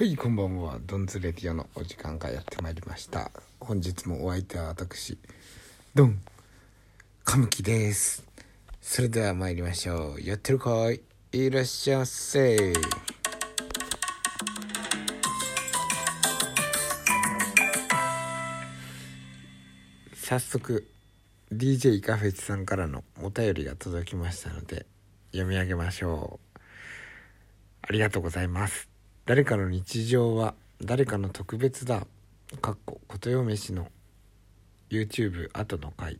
はいこんばんは。ドンズレディオのお時間がやってまいりました。本日もお相手は私ドンカムキです。それでは参りましょう。やってるかい？いらっしゃいませ。早速 DJ カフェチさんからのお便りが届きましたので読み上げましょう。ありがとうございます。誰かの日常は誰かの特別だかっこことよ飯の YouTube 後の回。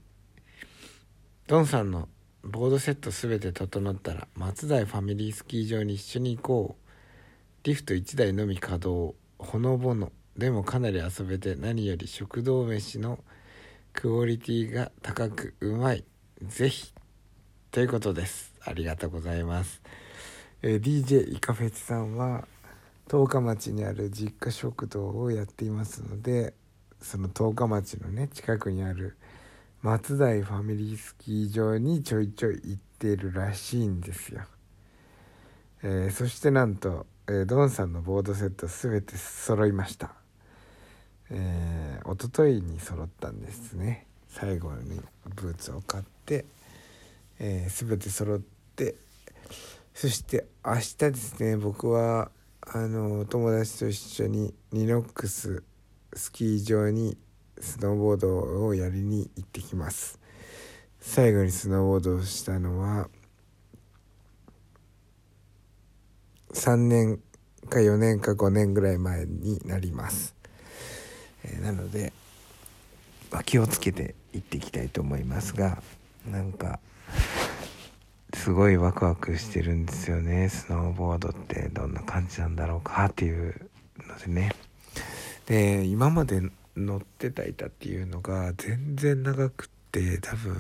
ドンさんのボードセット全て整ったら松代ファミリースキー場に一緒に行こう。リフト1台のみ稼働。ほのぼの。でもかなり遊べて何より食堂飯のクオリティが高くうまい。ぜひ。ということです。ありがとうございます。えー、DJ イカフェチさんは十日町にある実家食堂をやっていますのでその十日町のね近くにある松代ファミリースキー場にちょいちょい行ってるらしいんですよ、えー、そしてなんと、えー、ドンさんのボードセット全て揃いました。えー、一昨日に揃ったんですね。最後にブーツを買って、えー、全て揃ってそして明日ですね僕はあの友達と一緒にニノックススキー場にスノーボードをやりに行ってきます。最後にスノーボードをしたのは3年か4年か5年ぐらい前になります、えー、なので、まあ、気をつけて行っていきたいと思いますがなんかすごいワクワクしてるんですよね。スノーボードってどんな感じなんだろうかっていうのでね。で今まで乗ってた板っていうのが全然長くって多分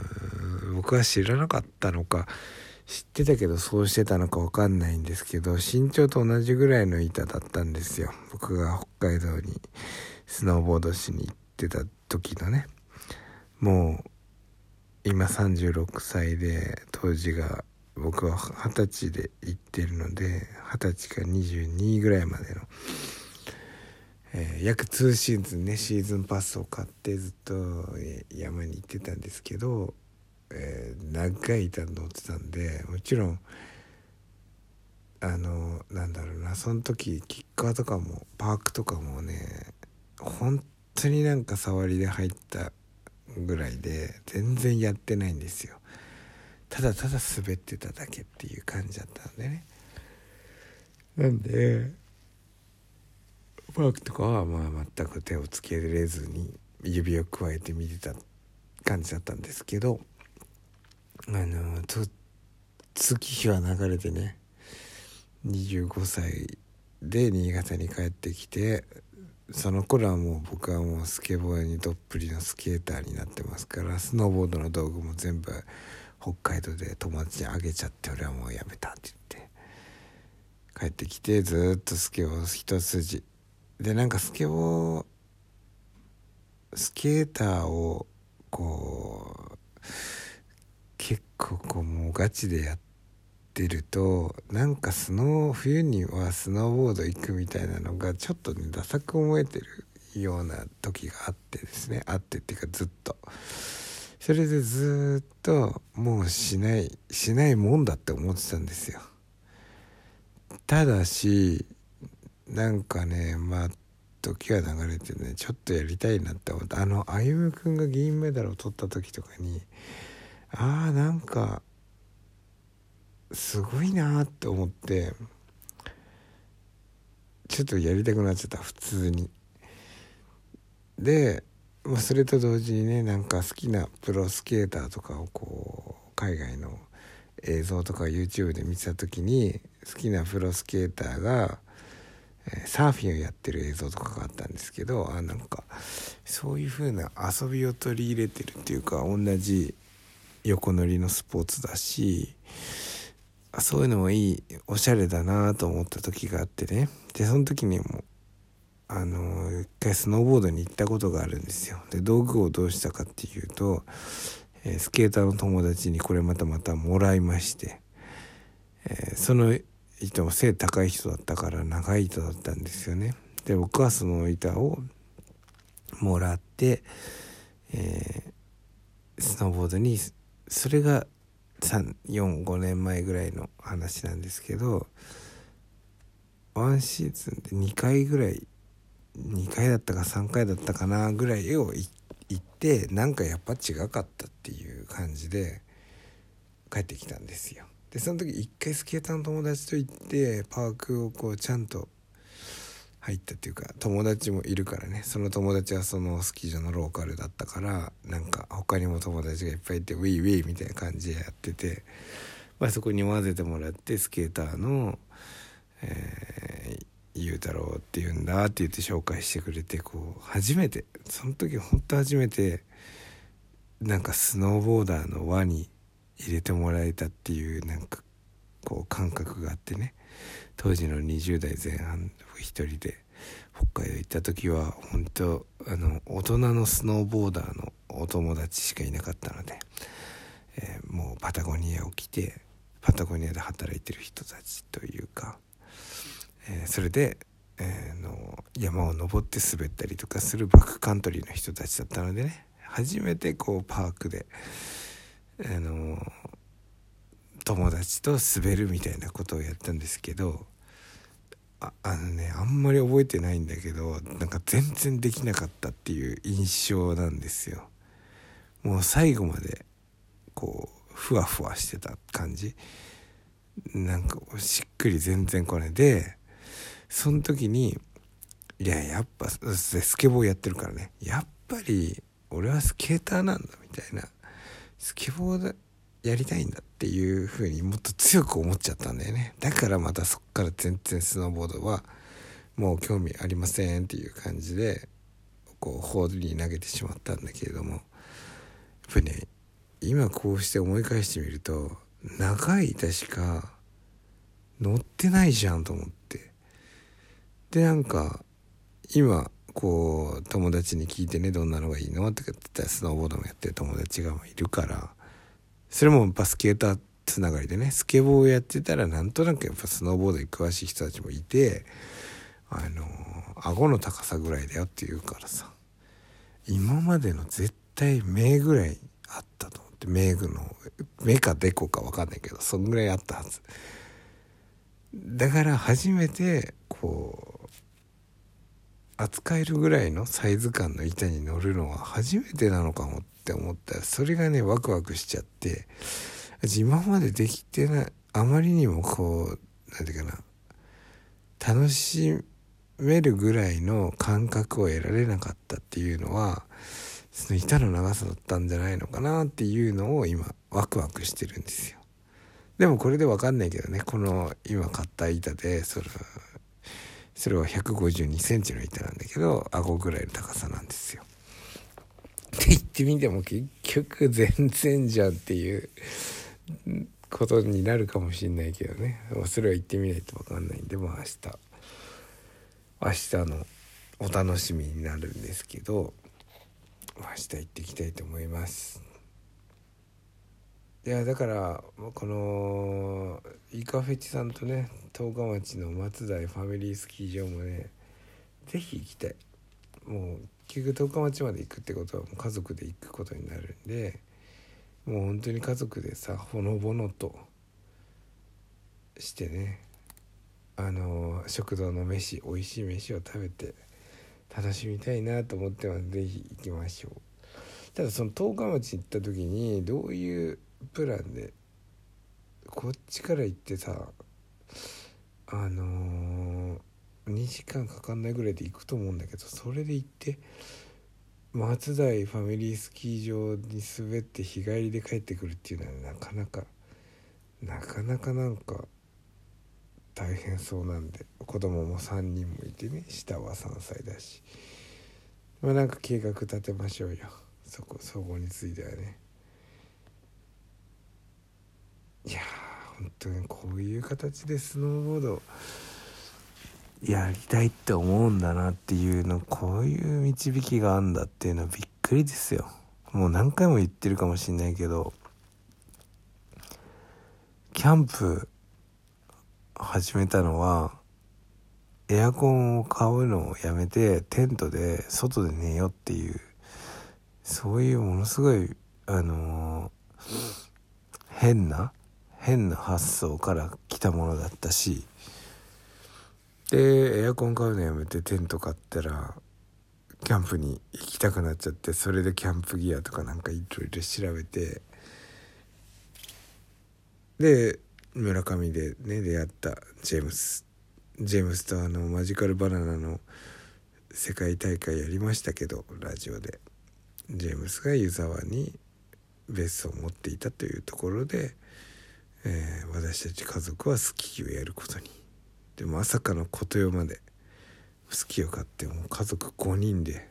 僕は知らなかったのか知ってたけどそうしてたのか分かんないんですけど身長と同じぐらいの板だったんですよ。僕が北海道にスノーボードしに行ってた時のね。もう今36歳で当時が僕は二十歳で行ってるので二十歳から22ぐらいまでの、えー、約2シーズンねシーズンパスを買ってずっと山に行ってたんですけど、えー、長い板乗ってたんでもちろんあのなんだろうなその時キッカーとかもパークとかもね本当になんか触りで入ったぐらいで全然やってないんですよ。ただただ滑ってただけっていう感じだったんでね。なんでパークとかはまあ全く手をつけれずに指をくわえて見てた感じだったんですけどあの月日は流れてね25歳で新潟に帰ってきてその頃はもう僕はもうスケボーにどっぷりのスケーターになってますからスノーボードの道具も全部北海道で友達にあげちゃって俺はもうやめたって言って帰ってきてずっとスケボー一筋でなんかスケボースケーターをこう結構こうもうガチでやってるとなんかスノー冬にはスノーボード行くみたいなのがちょっとねダサく思えてるような時があってですねあってっていうかずっと。それでずっともうしないしないもんだって思ってたんですよ。ただしなんかねまあ時が流れてね。ちょっとやりたいなって思ったあの歩夢君が銀メダルを取った時とかにああなんかすごいなって思ってちょっとやりたくなっちゃった普通に。でまあ、それと同時にねなんか好きなプロスケーターとかをこう海外の映像とか YouTube で見てた時に好きなプロスケーターが、え、サーフィンをやってる映像とかがあったんですけどあなんかそういう風な遊びを取り入れてるっていうか同じ横乗りのスポーツだしそういうのもいいおしゃれだなと思った時があってね。でその時にもあの一回スノーボードに行ったことがあるんですよ。で道具をどうしたかっていうと、えー、スケーターの友達にこれまたまたもらいまして、えー、その糸も背高い人だったから長い糸だったんですよね。で僕はその板をもらって、えー、スノーボードにそれが345年前ぐらいの話なんですけどワンシーズンで2回ぐらい2回だったか3回だったかなぐらい絵を行ってなんかやっぱ違かったっていう感じで帰ってきたんですよ。でその時一回スケーターの友達と行ってパークをこうちゃんと入ったっていうか友達もいるからねその友達はそのスキー場のローカルだったからなんか他にも友達がいっぱいいてウィーウィーみたいな感じでやってて、まあ、そこに混ぜてもらってスケーターの、えー、ゆうたろうって言うんだって言って紹介してくれてこう初めてその時ほんと初めてなんかスノーボーダーの輪に入れてもらえたっていうなんかこう感覚があってね。当時の20代前半一人で北海道行った時は本当あの大人のスノーボーダーのお友達しかいなかったので、えー、もうパタゴニアを着てパタゴニアで働いてる人たちというか、えー、それで、えー、の山を登って滑ったりとかするバックカントリーの人たちだったのでね初めてこうパークで。あの友達と滑るみたいなことをやったんですけどああのねあんまり覚えてないんだけどなんか全然できなかったっていう印象なんですよ。もう最後までこうふわふわしてた感じなんかしっくり全然これでその時にいややっぱスケボーやってるからね。やっぱり俺はスケーターなんだみたいな。スケボーやりたいんだっていう風にもっと強く思っちゃったんだよね。だからまたそっから全然スノーボードはもう興味ありませんっていう感じでこうホールに投げてしまったんだけれども。やっぱりね今こうして思い返してみると長い板しか乗ってないじゃんと思って。でなんか今こう友達に聞いてねどんなのがいいのって言ったらスノーボードもやってる友達がいるからそれもバスケーターつながりでねスケボーをやってたらなんとなくやっぱスノーボードに詳しい人たちもいてあの顎の高さぐらいだよって言うからさ今までの絶対目ぐらいあったと思って目具の目かデコか分かんないけどそんぐらいあったはず。だから初めてこう扱えるぐらいのサイズ感の板に乗るのは初めてなのかもって思ったらそれがねワクワクしちゃって今までできてないあまりにもこう何て言うかな楽しめるぐらいの感覚を得られなかったっていうのはその板の長さだったんじゃないのかなっていうのを今ワクワクしてるんですよ。でもこれで分かんないけどねこの今買った板でそれそれは152センチの板なんだけど顎ぐらいの高さなんですよ。って言ってみても結局全然じゃんっていうことになるかもしんないけどねそれは言ってみないと分かんないんでも明日明日のお楽しみになるんですけど明日行ってきたいと思います。いやだからこのイカフェチさんとね十日町の松台ファミリースキー場もね是非行きたい。もう結局十日町まで行くってことはもう家族で行くことになるんでもう本当に家族でさほのぼのとしてねあの食堂の飯美味しい飯を食べて楽しみたいなと思ってます。是非行きましょう。ただその十日町行った時にどういうプランでこっちから行ってさあのー、2時間かかんないぐらいで行くと思うんだけどそれで行って松台ファミリースキー場に滑って日帰りで帰ってくるっていうのはなかなかなかなかなんか大変そうなんで子供も3人もいてね下は3歳だしまあなんか計画立てましょうよそこそこについてはね。いや本当にこういう形でスノーボードやりたいって思うんだなっていうのこういう導きがあんだっていうのはびっくりですよ。もう何回も言ってるかもしんないけどキャンプ始めたのはエアコンを買うのをやめてテントで外で寝ようっていうそういうものすごいあのー、変な変な発想から来たものだったしでエアコン買うのやめてテント買ったらキャンプに行きたくなっちゃってそれでキャンプギアとかなんかいろいろ調べてで村上でね出会ったジェームスジェームスとあのマジカルバナナの世界大会やりましたけどラジオで。ジェームスが湯沢に別荘を持っていたというところで、えー、私たち家族はスキーをやることに。でまさかの琴代までスキーを買ってもう家族5人で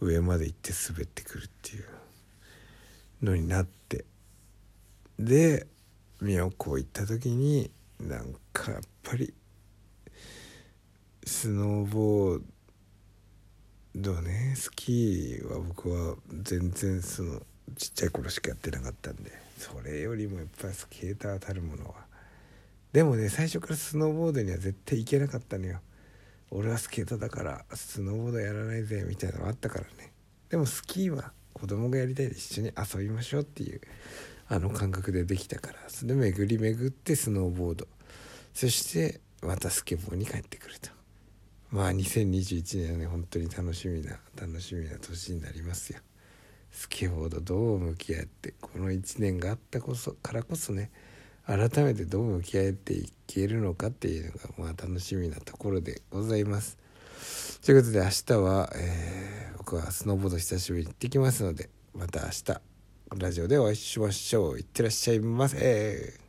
上まで行って滑ってくるっていう。のになって。で宮古行った時になんかやっぱりスノーボードねスキーは僕は全然そのちっちゃい頃しかやってなかったんで。それよりもやっぱスケーターたるものは。でもね最初からスノーボードには絶対行けなかったのよ。俺はスケートだからスノーボードやらないぜみたいなのあったからね。でもスキーは子供がやりたいで一緒に遊びましょうっていうあの感覚でできたから。それで巡り巡ってスノーボード。そしてまたスケボーに帰ってくると。まあ2021年はね本当に楽しみな楽しみな年になりますよ。スケボードどう向き合ってこの1年があったこそからこそね改めてどう向き合っていけるのかっていうのがまあ楽しみなところでございます。ということで明日は、えー、僕はスノーボード久しぶりに行ってきますのでまた明日ラジオでお会いしましょう。いってらっしゃいませ。